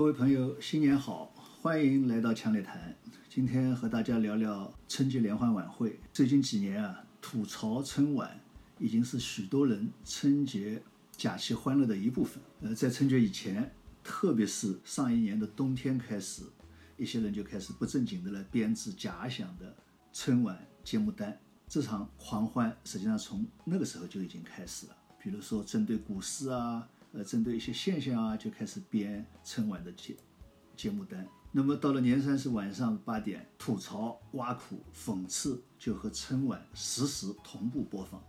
各位朋友，新年好，欢迎来到强烈谈。今天和大家聊聊春节联欢晚会。最近几年啊，吐槽春晚已经是许多人春节假期欢乐的一部分。呃，在春节以前，特别是上一年的冬天开始，一些人就开始不正经的来编制假想的春晚节目单。这场狂欢实际上从那个时候就已经开始了。比如说，针对股市啊。呃，针对一些现象啊，就开始编春晚的节节目单。那么到了年三十晚上八点，吐槽、挖苦、讽刺就和春晚实时同步播放。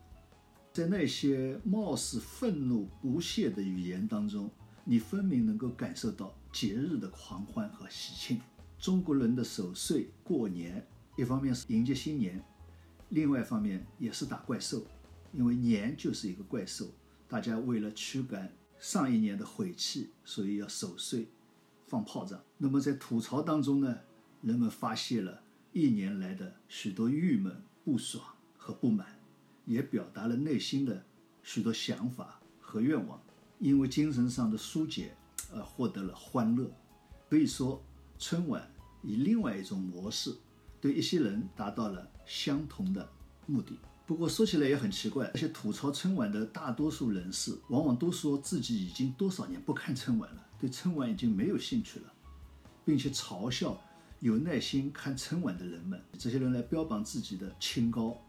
在那些貌似愤怒不屑的语言当中，你分明能够感受到节日的狂欢和喜庆。中国人的守岁过年，一方面是迎接新年，另外一方面也是打怪兽，因为年就是一个怪兽。大家为了驱赶。上一年的晦气，所以要守岁、放炮仗。那么在吐槽当中呢，人们发泄了一年来的许多郁闷、不爽和不满，也表达了内心的许多想法和愿望。因为精神上的疏解而获得了欢乐。可以说，春晚以另外一种模式，对一些人达到了相同的目的。不过说起来也很奇怪，那些吐槽春晚的大多数人士，往往都说自己已经多少年不看春晚了，对春晚已经没有兴趣了，并且嘲笑有耐心看春晚的人们。这些人来标榜自己的清高，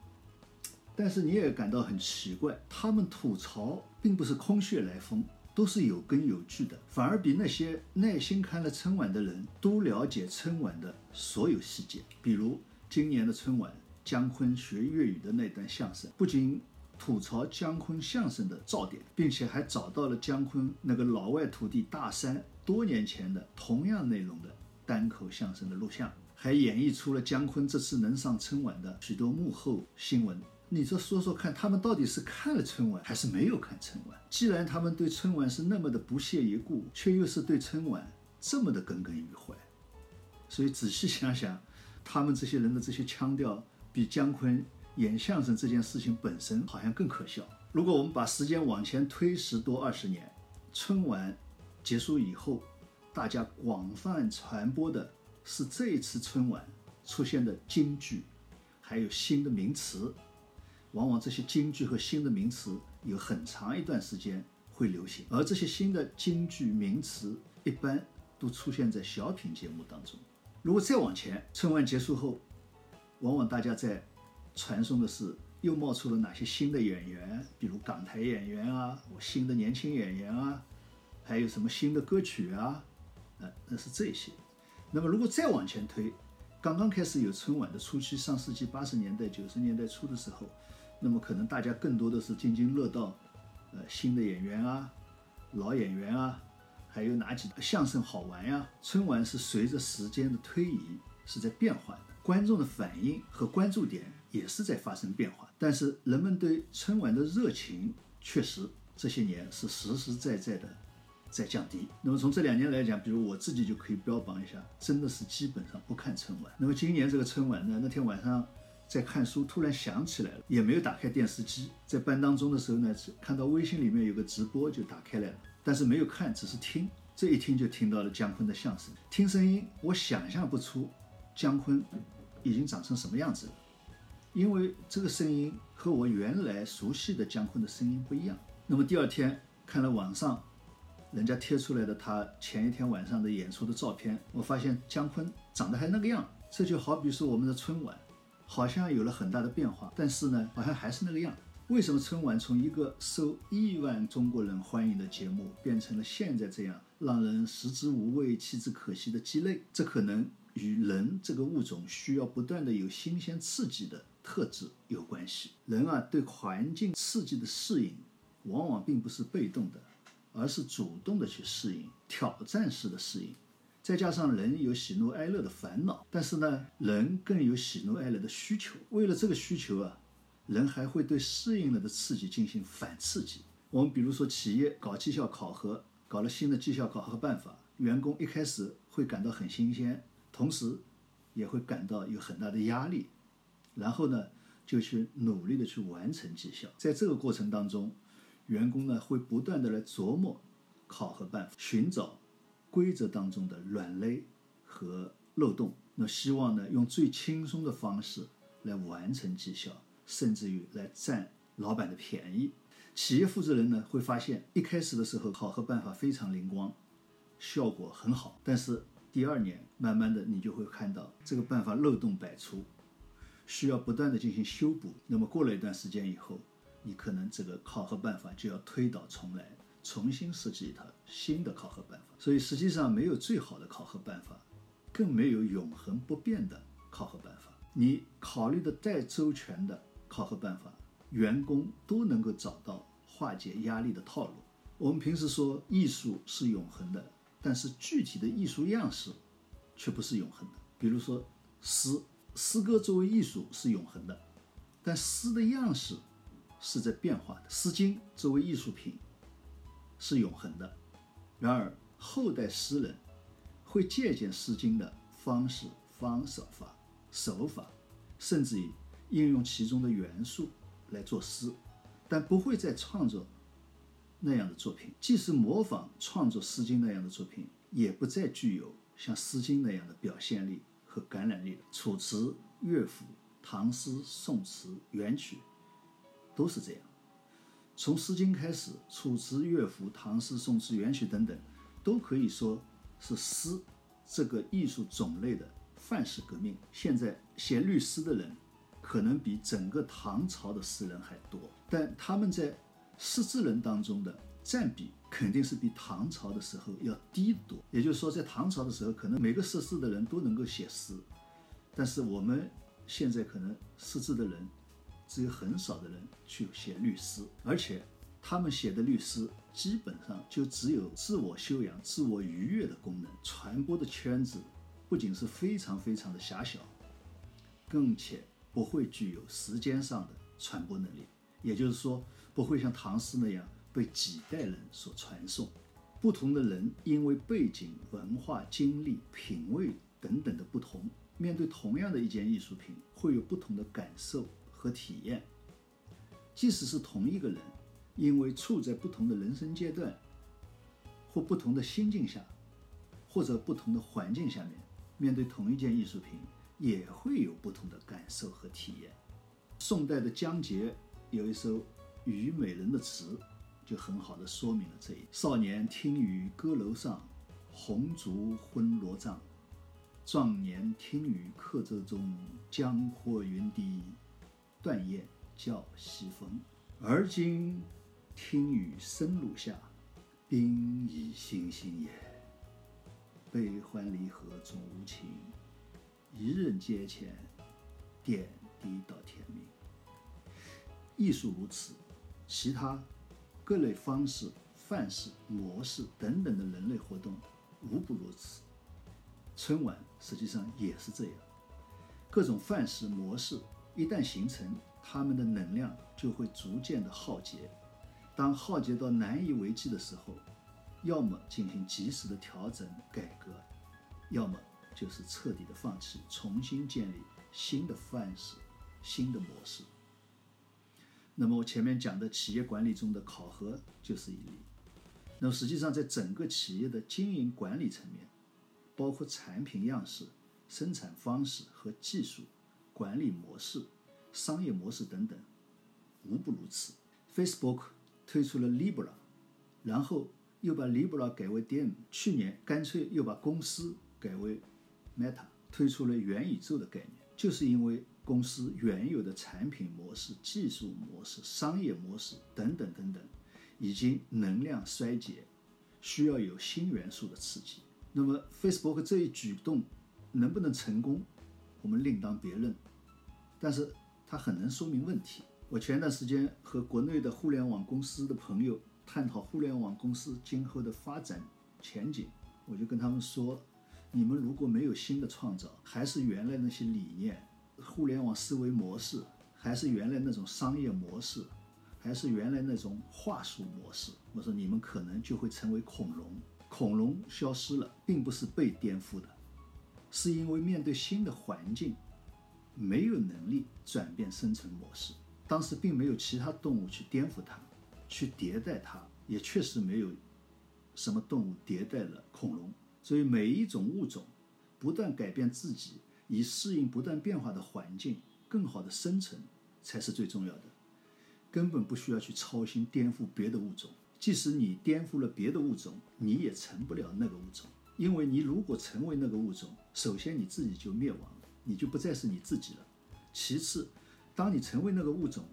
但是你也感到很奇怪，他们吐槽并不是空穴来风，都是有根有据的，反而比那些耐心看了春晚的人都了解春晚的所有细节。比如今年的春晚。姜昆学粤语的那段相声，不仅吐槽姜昆相声的噪点，并且还找到了姜昆那个老外徒弟大山多年前的同样内容的单口相声的录像，还演绎出了姜昆这次能上春晚的许多幕后新闻。你说说说看，他们到底是看了春晚还是没有看春晚？既然他们对春晚是那么的不屑一顾，却又是对春晚这么的耿耿于怀，所以仔细想想，他们这些人的这些腔调。比姜昆演相声这件事情本身好像更可笑。如果我们把时间往前推十多二十年，春晚结束以后，大家广泛传播的是这一次春晚出现的京剧，还有新的名词。往往这些京剧和新的名词有很长一段时间会流行，而这些新的京剧名词一般都出现在小品节目当中。如果再往前，春晚结束后。往往大家在传颂的是又冒出了哪些新的演员，比如港台演员啊，我新的年轻演员啊，还有什么新的歌曲啊，呃，那是这些。那么如果再往前推，刚刚开始有春晚的初期，上世纪八十年代、九十年代初的时候，那么可能大家更多的是津津乐道，呃，新的演员啊，老演员啊，还有哪几个相声好玩呀？春晚是随着时间的推移是在变化的。观众的反应和关注点也是在发生变化，但是人们对春晚的热情确实这些年是实实在在的在降低。那么从这两年来讲，比如我自己就可以标榜一下，真的是基本上不看春晚。那么今年这个春晚呢，那天晚上在看书，突然想起来了，也没有打开电视机，在班当中的时候呢，看到微信里面有个直播就打开来了，但是没有看，只是听。这一听就听到了姜昆的相声，听声音我想象不出。姜昆已经长成什么样子了？因为这个声音和我原来熟悉的姜昆的声音不一样。那么第二天看了网上人家贴出来的他前一天晚上的演出的照片，我发现姜昆长得还那个样。这就好比说我们的春晚，好像有了很大的变化，但是呢，好像还是那个样。为什么春晚从一个受亿万中国人欢迎的节目，变成了现在这样让人食之无味、弃之可惜的鸡肋？这可能。与人这个物种需要不断的有新鲜刺激的特质有关系。人啊，对环境刺激的适应，往往并不是被动的，而是主动的去适应，挑战式的适应。再加上人有喜怒哀乐的烦恼，但是呢，人更有喜怒哀乐的需求。为了这个需求啊，人还会对适应了的刺激进行反刺激。我们比如说，企业搞绩效考核，搞了新的绩效考核办法，员工一开始会感到很新鲜。同时，也会感到有很大的压力，然后呢，就去努力的去完成绩效。在这个过程当中，员工呢会不断的来琢磨考核办法，寻找规则当中的软肋和漏洞。那希望呢，用最轻松的方式来完成绩效，甚至于来占老板的便宜。企业负责人呢，会发现一开始的时候考核办法非常灵光，效果很好，但是第二年慢慢的你就会看到这个办法漏洞百出，需要不断的进行修补。那么过了一段时间以后，你可能这个考核办法就要推倒重来，重新设计一套新的考核办法。所以实际上没有最好的考核办法，更没有永恒不变的考核办法。你考虑的再周全的考核办法，员工都能够找到化解压力的套路。我们平时说艺术是永恒的，但是具体的艺术样式却不是永恒的。比如说诗，诗歌作为艺术是永恒的，但诗的样式。是在变化的，《诗经》作为艺术品是永恒的。然而，后代诗人会借鉴《诗经》的方式、方手法、手法，甚至于应用其中的元素来做诗，但不会再创作那样的作品。即使模仿创作《诗经》那样的作品，也不再具有像《诗经》那样的表现力和感染力了。楚辞、乐府、唐诗、宋词、元曲。都是这样，从《诗经》开始，楚辞、乐府、唐诗、宋词、元曲等等，都可以说是诗这个艺术种类的范式革命。现在写律诗的人，可能比整个唐朝的诗人还多，但他们在识字人当中的占比肯定是比唐朝的时候要低得多。也就是说，在唐朝的时候，可能每个识字的人都能够写诗，但是我们现在可能识字的人。只有很少的人去写律诗，而且他们写的律诗基本上就只有自我修养、自我愉悦的功能，传播的圈子不仅是非常非常的狭小，更且不会具有时间上的传播能力。也就是说，不会像唐诗那样被几代人所传颂。不同的人因为背景、文化、经历、品味等等的不同，面对同样的一件艺术品，会有不同的感受。和体验，即使是同一个人，因为处在不同的人生阶段，或不同的心境下，或者不同的环境下面，面对同一件艺术品，也会有不同的感受和体验。宋代的江节有一首《虞美人》的词，就很好的说明了这一少年听雨歌楼上，红烛昏罗帐；壮年听雨客舟中，江阔云低。断雁叫西风，而今听雨深路下，冰已星星也。悲欢离合总无情，一任阶前，点滴到天明。艺术如此，其他各类方式、范式、模式等等的人类活动无不如此。春晚实际上也是这样，各种范式模式。一旦形成，他们的能量就会逐渐的耗竭。当耗竭到难以为继的时候，要么进行及时的调整改革，要么就是彻底的放弃，重新建立新的范式、新的模式。那么我前面讲的企业管理中的考核就是一例。那么实际上，在整个企业的经营管理层面，包括产品样式、生产方式和技术。管理模式、商业模式等等，无不如此。Facebook 推出了 Libra，然后又把 Libra 改为 DM，去年干脆又把公司改为 Meta，推出了元宇宙的概念，就是因为公司原有的产品模式、技术模式、商业模式等等等等，已经能量衰竭，需要有新元素的刺激。那么 Facebook 这一举动能不能成功？我们另当别论，但是它很能说明问题。我前段时间和国内的互联网公司的朋友探讨互联网公司今后的发展前景，我就跟他们说：你们如果没有新的创造，还是原来那些理念、互联网思维模式，还是原来那种商业模式，还是原来那种话术模式，我说你们可能就会成为恐龙。恐龙消失了，并不是被颠覆的。是因为面对新的环境，没有能力转变生存模式。当时并没有其他动物去颠覆它，去迭代它，也确实没有什么动物迭代了恐龙。所以每一种物种不断改变自己，以适应不断变化的环境，更好的生存才是最重要的。根本不需要去操心颠覆别的物种。即使你颠覆了别的物种，你也成不了那个物种。因为你如果成为那个物种，首先你自己就灭亡了，你就不再是你自己了。其次，当你成为那个物种，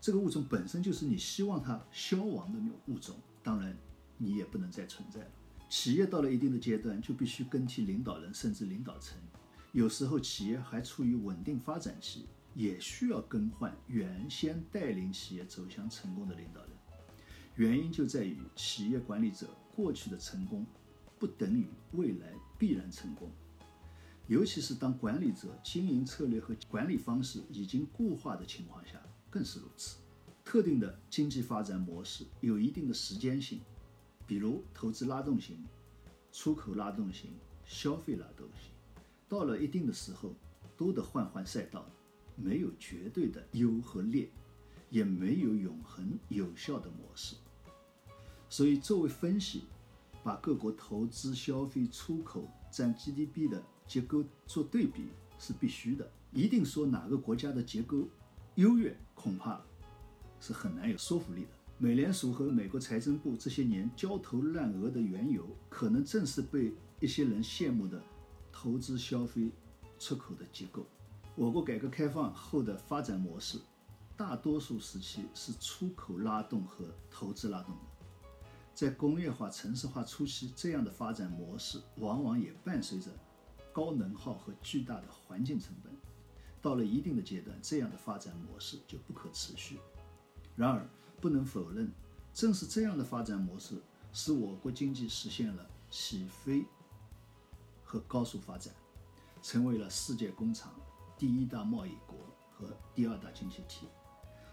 这个物种本身就是你希望它消亡的物种，当然你也不能再存在了。企业到了一定的阶段，就必须更替领导人，甚至领导层。有时候企业还处于稳定发展期，也需要更换原先带领企业走向成功的领导人。原因就在于企业管理者过去的成功，不等于未来必然成功。尤其是当管理者经营策略和管理方式已经固化的情况下，更是如此。特定的经济发展模式有一定的时间性。比如投资拉动型、出口拉动型、消费拉动型，到了一定的时候，都得换换赛道，没有绝对的优和劣，也没有永恒有效的模式。所以，作为分析，把各国投资、消费、出口占 GDP 的结构做对比是必须的。一定说哪个国家的结构优越，恐怕是很难有说服力的。美联储和美国财政部这些年焦头烂额的缘由，可能正是被一些人羡慕的投资、消费、出口的结构。我国改革开放后的发展模式，大多数时期是出口拉动和投资拉动的。在工业化、城市化初期，这样的发展模式往往也伴随着高能耗和巨大的环境成本。到了一定的阶段，这样的发展模式就不可持续。然而，不能否认，正是这样的发展模式，使我国经济实现了起飞和高速发展，成为了世界工厂、第一大贸易国和第二大经济体，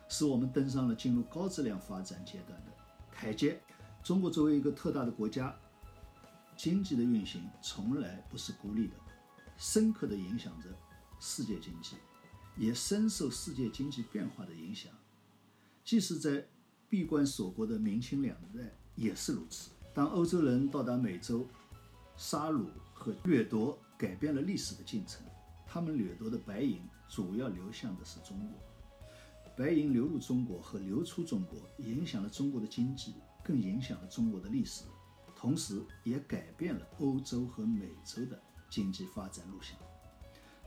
使我们登上了进入高质量发展阶段的台阶。中国作为一个特大的国家，经济的运行从来不是孤立的，深刻地影响着世界经济，也深受世界经济变化的影响。即使在闭关锁国的明清两代也是如此。当欧洲人到达美洲，杀戮和掠夺改变了历史的进程。他们掠夺的白银主要流向的是中国，白银流入中国和流出中国，影响了中国的经济，更影响了中国的历史，同时也改变了欧洲和美洲的经济发展路线。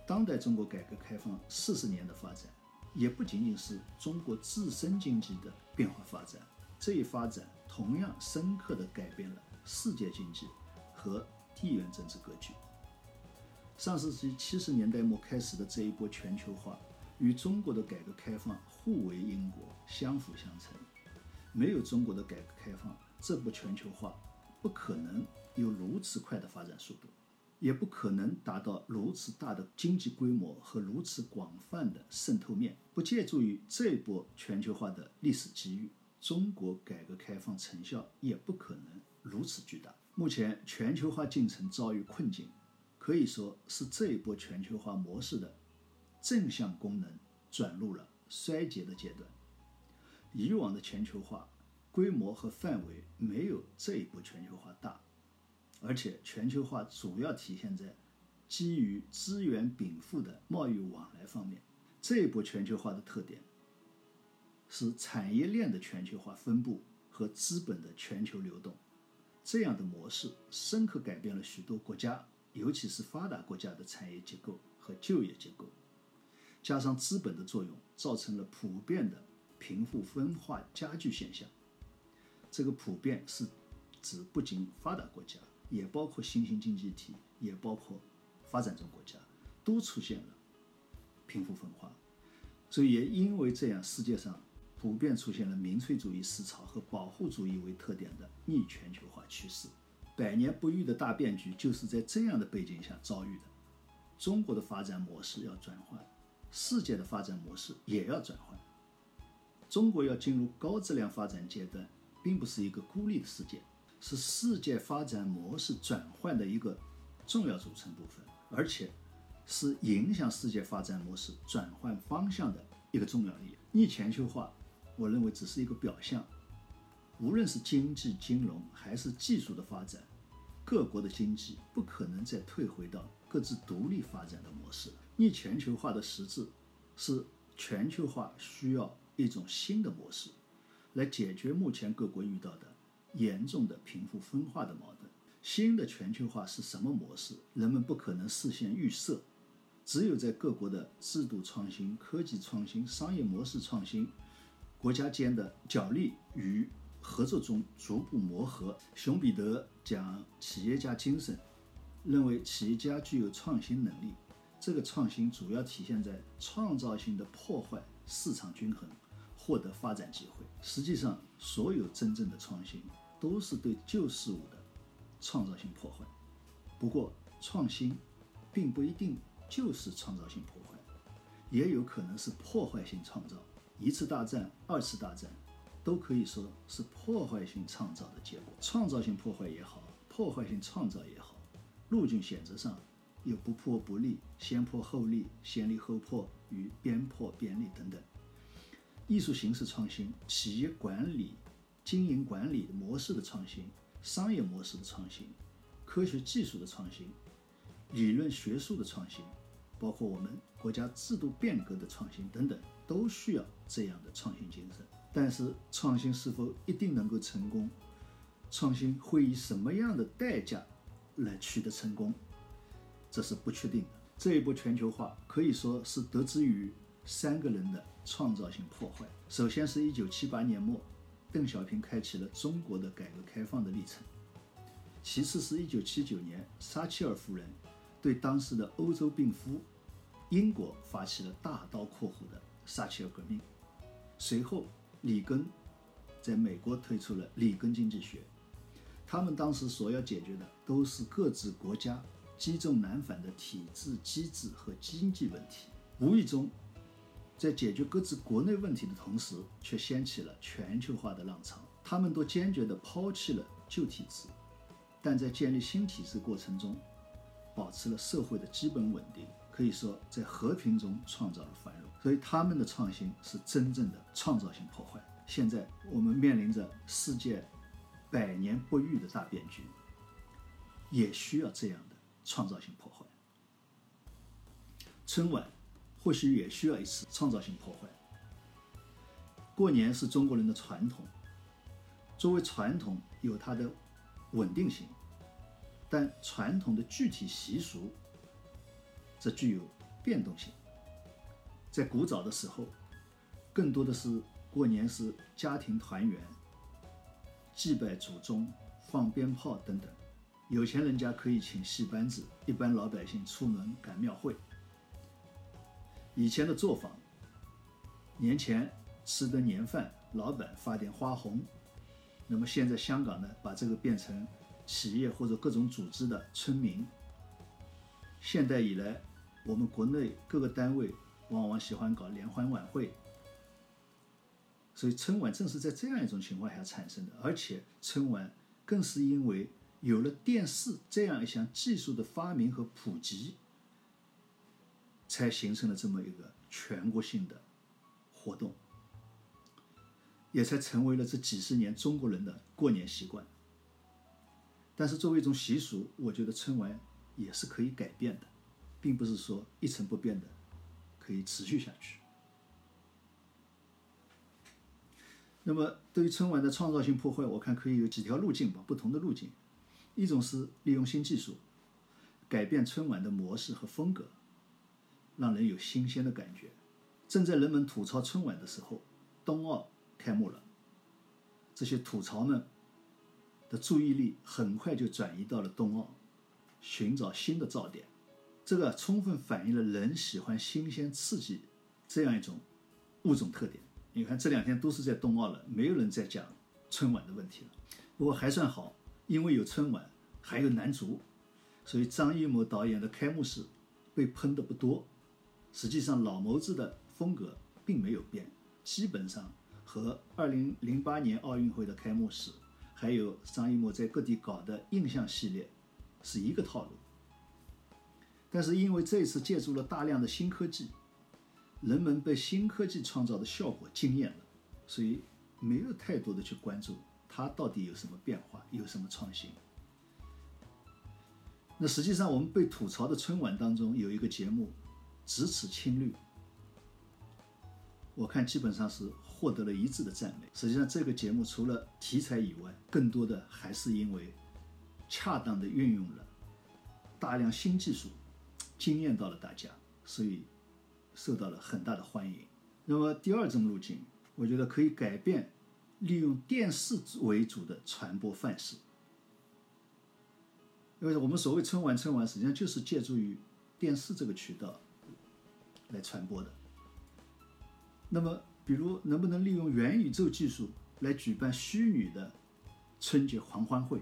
当代中国改革开放四十年的发展。也不仅仅是中国自身经济的变化发展，这一发展同样深刻地改变了世界经济和地缘政治格局。上世纪七十年代末开始的这一波全球化，与中国的改革开放互为因果，相辅相成。没有中国的改革开放，这波全球化不可能有如此快的发展速度。也不可能达到如此大的经济规模和如此广泛的渗透面。不借助于这波全球化的历史机遇，中国改革开放成效也不可能如此巨大。目前全球化进程遭遇困境，可以说是这一波全球化模式的正向功能转入了衰竭的阶段。以往的全球化规模和范围没有这一波全球化大。而且，全球化主要体现在基于资源禀赋的贸易往来方面。这一波全球化的特点是产业链的全球化分布和资本的全球流动。这样的模式深刻改变了许多国家，尤其是发达国家的产业结构和就业结构。加上资本的作用，造成了普遍的贫富分化加剧现象。这个普遍是指不仅发达国家。也包括新兴经济体，也包括发展中国家，都出现了贫富分化，所以也因为这样，世界上普遍出现了民粹主义思潮和保护主义为特点的逆全球化趋势。百年不遇的大变局就是在这样的背景下遭遇的。中国的发展模式要转换，世界的发展模式也要转换。中国要进入高质量发展阶段，并不是一个孤立的事件。是世界发展模式转换的一个重要组成部分，而且是影响世界发展模式转换方向的一个重要力量。逆全球化，我认为只是一个表象，无论是经济、金融还是技术的发展，各国的经济不可能再退回到各自独立发展的模式。逆全球化的实质是全球化需要一种新的模式，来解决目前各国遇到的严重的贫富分化的矛盾。新的全球化是什么模式？人们不可能事先预设，只有在各国的制度创新、科技创新、商业模式创新、国家间的角力与合作中逐步磨合。熊彼得讲企业家精神，认为企业家具有创新能力。这个创新主要体现在创造性的破坏市场均衡，获得发展机会。实际上，所有真正的创新都是对旧事物的创造性破坏。不过，创新并不一定就是创造性破坏，也有可能是破坏性创造。一次大战、二次大战都可以说是破坏性创造的结果。创造性破坏也好，破坏性创造也好，路径选择上。有不破不立、先破后立、先立后破与边破边立等等。艺术形式创新、企业管理、经营管理模式的创新、商业模式的创新、科学技术的创新、理论学术的创新，包括我们国家制度变革的创新等等，都需要这样的创新精神。但是，创新是否一定能够成功？创新会以什么样的代价来取得成功？这是不确定的。这一波全球化可以说是得之于三个人的创造性破坏。首先是一九七八年末，邓小平开启了中国的改革开放的历程；其次是一九七九年，撒切尔夫人对当时的欧洲病夫英国发起了大刀阔斧的撒切尔革命；随后，里根在美国推出了里根经济学。他们当时所要解决的都是各自国家。积重难返的体制机制和经济问题，无意中在解决各自国内问题的同时，却掀起了全球化的浪潮。他们都坚决地抛弃了旧体制，但在建立新体制过程中，保持了社会的基本稳定，可以说在和平中创造了繁荣。所以，他们的创新是真正的创造性破坏。现在我们面临着世界百年不遇的大变局，也需要这样的。创造性破坏，春晚或许也需要一次创造性破坏。过年是中国人的传统，作为传统有它的稳定性，但传统的具体习俗则具有变动性。在古早的时候，更多的是过年是家庭团圆、祭拜祖宗、放鞭炮等等。有钱人家可以请戏班子，一般老百姓出门赶庙会。以前的作坊，年前吃顿年饭，老板发点花红。那么现在香港呢，把这个变成企业或者各种组织的村民。现代以来，我们国内各个单位往往喜欢搞联欢晚会，所以春晚正是在这样一种情况下产生的，而且春晚更是因为。有了电视这样一项技术的发明和普及，才形成了这么一个全国性的活动，也才成为了这几十年中国人的过年习惯。但是作为一种习俗，我觉得春晚也是可以改变的，并不是说一成不变的可以持续下去。那么对于春晚的创造性破坏，我看可以有几条路径吧，不同的路径。一种是利用新技术改变春晚的模式和风格，让人有新鲜的感觉。正在人们吐槽春晚的时候，冬奥开幕了，这些吐槽们的注意力很快就转移到了冬奥，寻找新的噪点。这个充分反映了人喜欢新鲜刺激这样一种物种特点。你看这两天都是在冬奥了，没有人在讲春晚的问题了。不过还算好。因为有春晚，还有男足，所以张艺谋导演的开幕式被喷的不多。实际上，老谋子的风格并没有变，基本上和2008年奥运会的开幕式，还有张艺谋在各地搞的印象系列是一个套路。但是因为这次借助了大量的新科技，人们被新科技创造的效果惊艳了，所以没有太多的去关注它到底有什么变化，有什么创新。那实际上，我们被吐槽的春晚当中有一个节目《咫尺青绿》，我看基本上是获得了一致的赞美。实际上，这个节目除了题材以外，更多的还是因为恰当的运用了大量新技术，惊艳到了大家，所以受到了很大的欢迎。那么第二种路径，我觉得可以改变利用电视为主的传播范式。因为我们所谓春晚，春晚实际上就是借助于电视这个渠道来传播的。那么，比如能不能利用元宇宙技术来举办虚拟的春节狂欢会？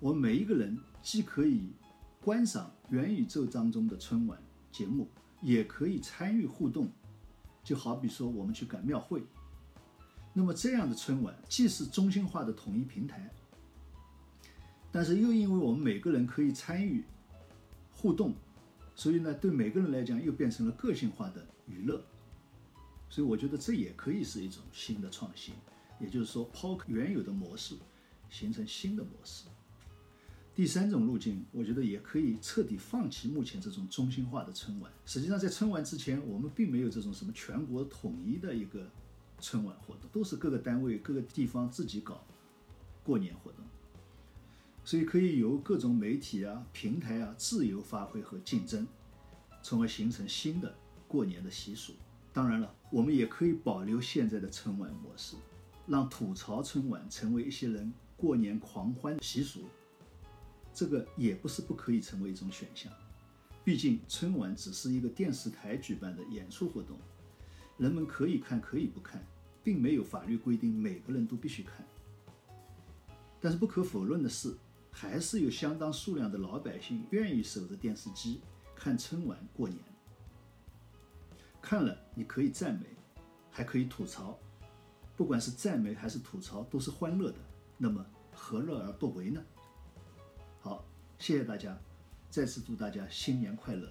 我们每一个人既可以观赏元宇宙当中的春晚节目，也可以参与互动。就好比说，我们去赶庙会，那么这样的春晚既是中心化的统一平台。但是又因为我们每个人可以参与互动，所以呢，对每个人来讲又变成了个性化的娱乐。所以我觉得这也可以是一种新的创新，也就是说抛开原有的模式，形成新的模式。第三种路径，我觉得也可以彻底放弃目前这种中心化的春晚。实际上，在春晚之前，我们并没有这种什么全国统一的一个春晚活动，都是各个单位、各个地方自己搞过年活动。所以可以由各种媒体啊、平台啊自由发挥和竞争，从而形成新的过年的习俗。当然了，我们也可以保留现在的春晚模式，让吐槽春晚成为一些人过年狂欢的习俗。这个也不是不可以成为一种选项。毕竟春晚只是一个电视台举办的演出活动，人们可以看可以不看，并没有法律规定每个人都必须看。但是不可否认的是。还是有相当数量的老百姓愿意守着电视机看春晚过年。看了你可以赞美，还可以吐槽，不管是赞美还是吐槽都是欢乐的。那么何乐而不为呢？好，谢谢大家，再次祝大家新年快乐。